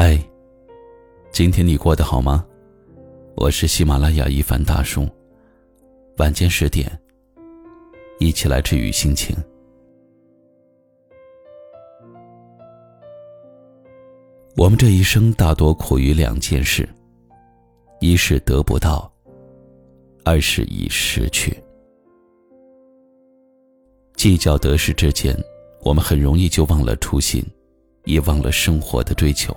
嗨，今天你过得好吗？我是喜马拉雅一凡大叔。晚间十点，一起来治愈心情。我们这一生大多苦于两件事：一是得不到，二是已失去。计较得失之间，我们很容易就忘了初心，也忘了生活的追求。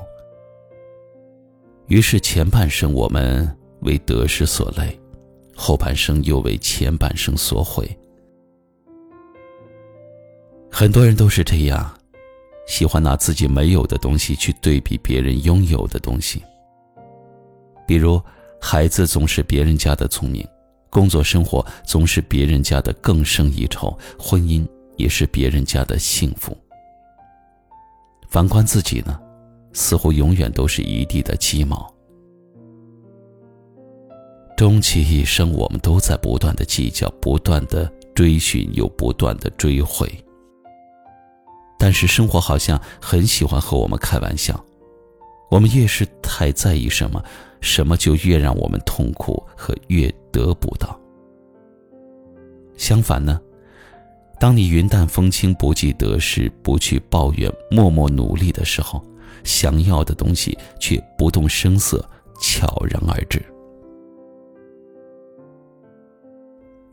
于是前半生我们为得失所累，后半生又为前半生所悔。很多人都是这样，喜欢拿自己没有的东西去对比别人拥有的东西。比如，孩子总是别人家的聪明，工作生活总是别人家的更胜一筹，婚姻也是别人家的幸福。反观自己呢？似乎永远都是一地的鸡毛。终其一生，我们都在不断的计较，不断的追寻，又不断的追悔。但是生活好像很喜欢和我们开玩笑，我们越是太在意什么，什么就越让我们痛苦和越得不到。相反呢，当你云淡风轻，不计得失，不去抱怨，默默努力的时候。想要的东西却不动声色，悄然而至。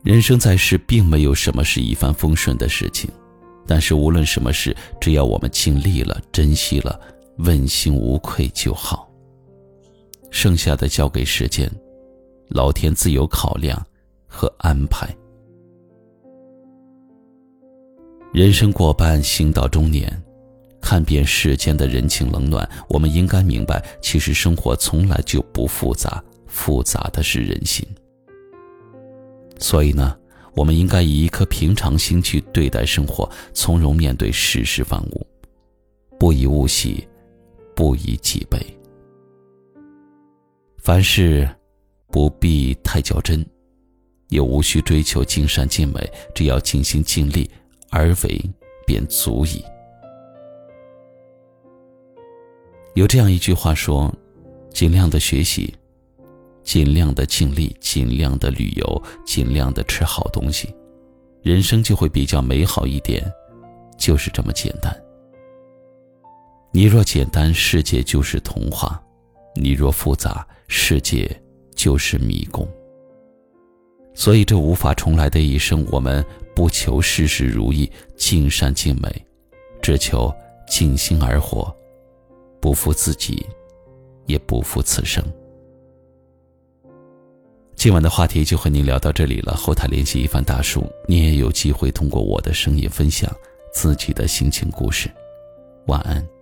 人生在世，并没有什么是一帆风顺的事情，但是无论什么事，只要我们尽力了、珍惜了、问心无愧就好。剩下的交给时间，老天自有考量和安排。人生过半，行到中年。看遍世间的人情冷暖，我们应该明白，其实生活从来就不复杂，复杂的是人心。所以呢，我们应该以一颗平常心去对待生活，从容面对世事万物，不以物喜，不以己悲。凡事不必太较真，也无需追求尽善尽美，只要尽心尽力而为，便足矣。有这样一句话说：“尽量的学习，尽量的尽力，尽量的旅游，尽量的吃好东西，人生就会比较美好一点。”就是这么简单。你若简单，世界就是童话；你若复杂，世界就是迷宫。所以，这无法重来的一生，我们不求事事如意、尽善尽美，只求尽心而活。不负自己，也不负此生。今晚的话题就和您聊到这里了。后台联系一番大叔，你也有机会通过我的声音分享自己的心情故事。晚安。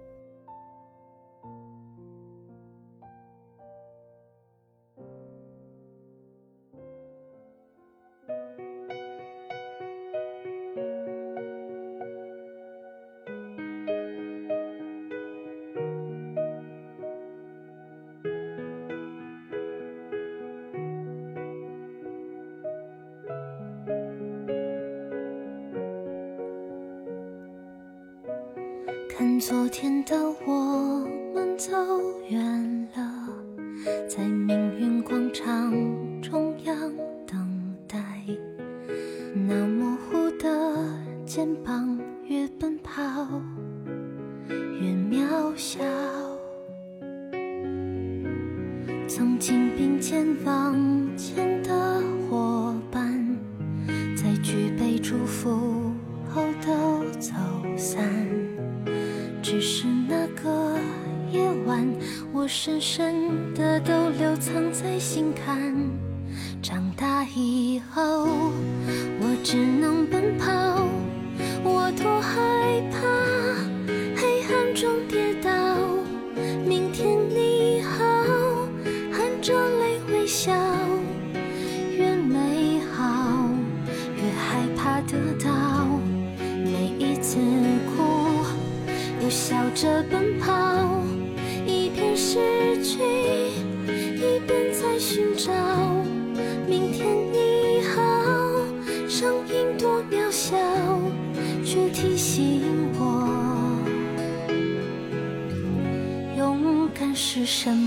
昨天的我们走远了，在命运广场中央等待。那模糊的肩膀，后，我只能奔跑，我多害怕提醒我，勇敢是什么？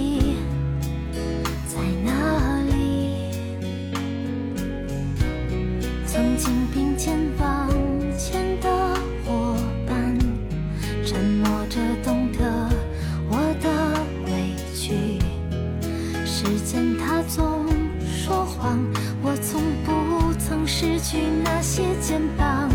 时间它总说谎我从不曾失去那些肩膀。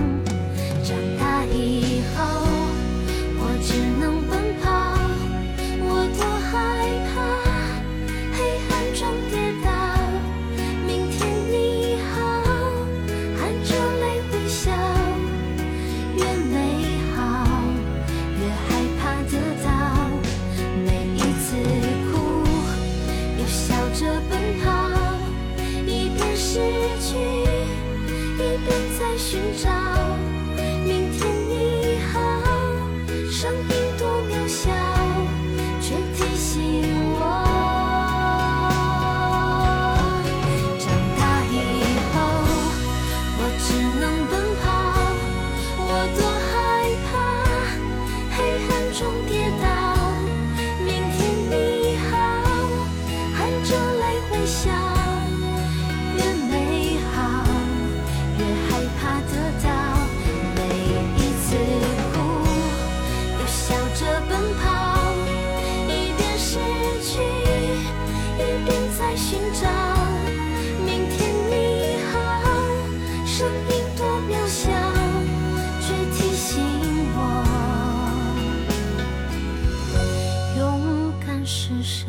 寻找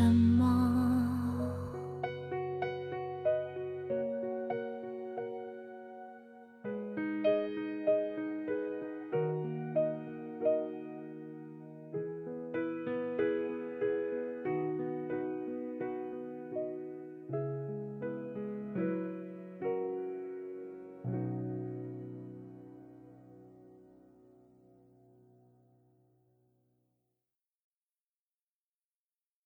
什么？